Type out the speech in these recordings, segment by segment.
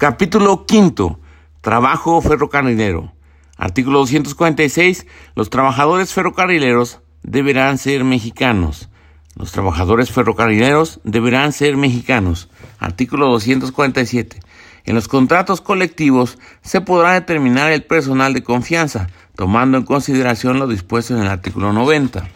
Capítulo quinto. Trabajo ferrocarrilero. Artículo 246. Los trabajadores ferrocarrileros deberán ser mexicanos. Los trabajadores ferrocarrileros deberán ser mexicanos. Artículo 247. En los contratos colectivos se podrá determinar el personal de confianza, tomando en consideración lo dispuesto en el artículo 90.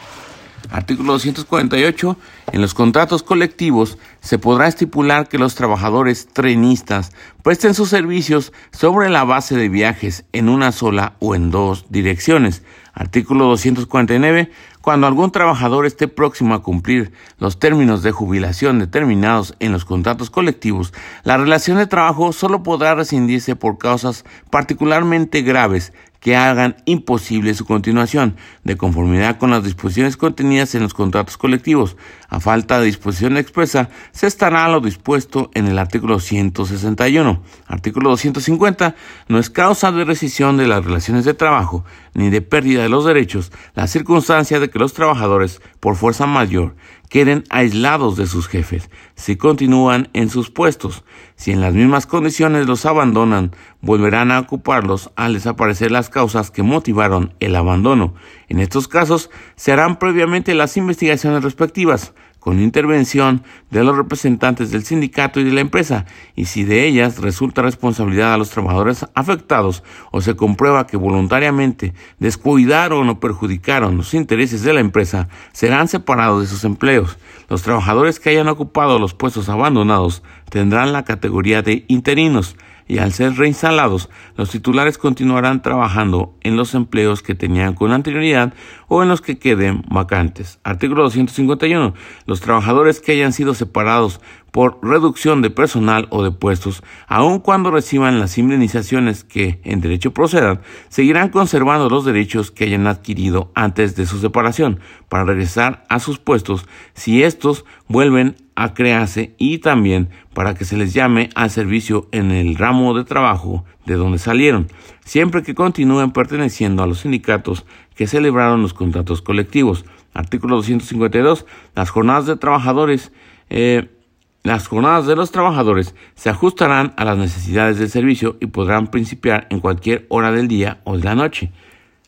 Artículo 248. En los contratos colectivos se podrá estipular que los trabajadores trenistas presten sus servicios sobre la base de viajes en una sola o en dos direcciones. Artículo 249. Cuando algún trabajador esté próximo a cumplir los términos de jubilación determinados en los contratos colectivos, la relación de trabajo solo podrá rescindirse por causas particularmente graves que hagan imposible su continuación, de conformidad con las disposiciones contenidas en los contratos colectivos. A falta de disposición expresa, se estará lo dispuesto en el artículo 161. Artículo 250. No es causa de rescisión de las relaciones de trabajo ni de pérdida de los derechos la circunstancia de que los trabajadores, por fuerza mayor, queden aislados de sus jefes si continúan en sus puestos. Si en las mismas condiciones los abandonan, volverán a ocuparlos al desaparecer las causas que motivaron el abandono. En estos casos se harán previamente las investigaciones respectivas con intervención de los representantes del sindicato y de la empresa, y si de ellas resulta responsabilidad a los trabajadores afectados o se comprueba que voluntariamente descuidaron o perjudicaron los intereses de la empresa, serán separados de sus empleos. Los trabajadores que hayan ocupado los puestos abandonados tendrán la categoría de interinos y al ser reinstalados, los titulares continuarán trabajando en los empleos que tenían con anterioridad o en los que queden vacantes. Artículo 251. Los trabajadores que hayan sido separados por reducción de personal o de puestos, aun cuando reciban las indemnizaciones que en derecho procedan, seguirán conservando los derechos que hayan adquirido antes de su separación para regresar a sus puestos si estos vuelven a crearse y también para que se les llame al servicio en el ramo de trabajo de donde salieron, siempre que continúen perteneciendo a los sindicatos que celebraron los contratos colectivos. Artículo 252. Las jornadas de trabajadores eh, las jornadas de los trabajadores se ajustarán a las necesidades del servicio y podrán principiar en cualquier hora del día o de la noche.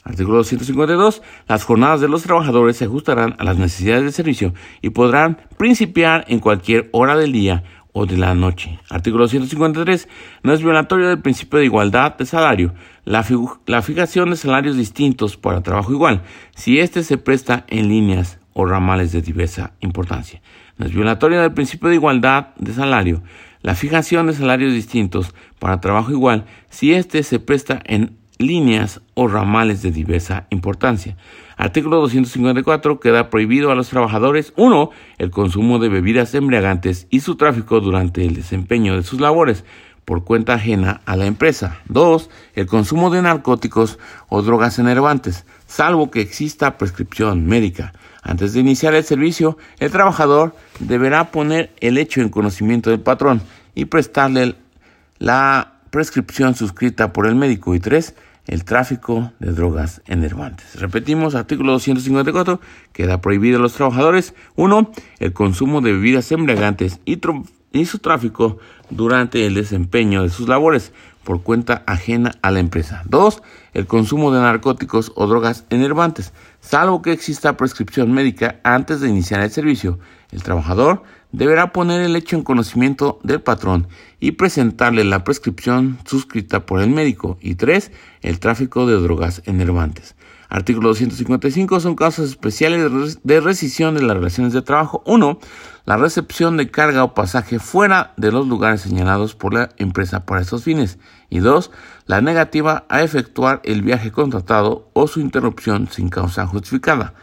Artículo 252. Las jornadas de los trabajadores se ajustarán a las necesidades del servicio y podrán principiar en cualquier hora del día o de la noche. Artículo 153. No es violatorio del principio de igualdad de salario la, la fijación de salarios distintos para trabajo igual, si éste se presta en líneas o ramales de diversa importancia. No es violatoria del principio de igualdad de salario la fijación de salarios distintos para trabajo igual si éste se presta en líneas o ramales de diversa importancia. Artículo 254. Queda prohibido a los trabajadores 1. El consumo de bebidas embriagantes y su tráfico durante el desempeño de sus labores por cuenta ajena a la empresa. 2. El consumo de narcóticos o drogas enervantes, salvo que exista prescripción médica. Antes de iniciar el servicio, el trabajador deberá poner el hecho en conocimiento del patrón y prestarle la prescripción suscrita por el médico. Y 3. El tráfico de drogas enervantes. Repetimos, artículo 254, queda prohibido a los trabajadores 1. El consumo de bebidas embriagantes y su tráfico durante el desempeño de sus labores por cuenta ajena a la empresa. 2. El consumo de narcóticos o drogas enervantes, salvo que exista prescripción médica antes de iniciar el servicio. El trabajador deberá poner el hecho en conocimiento del patrón y presentarle la prescripción suscrita por el médico. Y 3. El tráfico de drogas enervantes. Artículo 255 son causas especiales de rescisión de las relaciones de trabajo. 1. La recepción de carga o pasaje fuera de los lugares señalados por la empresa para estos fines. Y 2. La negativa a efectuar el viaje contratado o su interrupción sin causa justificada.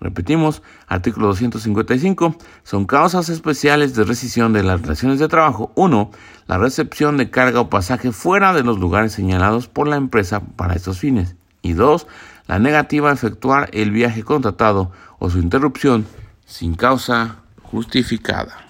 Repetimos, artículo 255, son causas especiales de rescisión de las relaciones de trabajo. 1. La recepción de carga o pasaje fuera de los lugares señalados por la empresa para estos fines. Y 2 la negativa a efectuar el viaje contratado o su interrupción sin causa justificada.